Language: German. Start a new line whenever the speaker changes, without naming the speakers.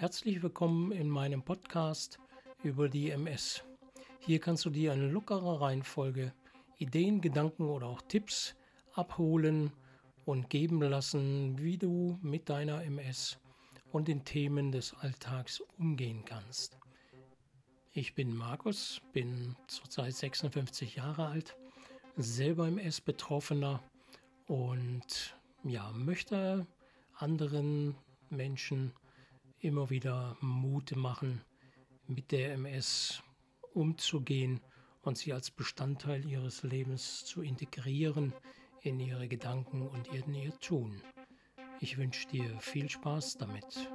Herzlich willkommen in meinem Podcast über die MS. Hier kannst du dir eine lockere Reihenfolge Ideen, Gedanken oder auch Tipps abholen und geben lassen, wie du mit deiner MS und den Themen des Alltags umgehen kannst. Ich bin Markus, bin zurzeit 56 Jahre alt, selber MS-Betroffener und ja, möchte anderen Menschen immer wieder Mut machen, mit der MS umzugehen und sie als Bestandteil ihres Lebens zu integrieren in ihre Gedanken und in ihr Tun. Ich wünsche dir viel Spaß damit.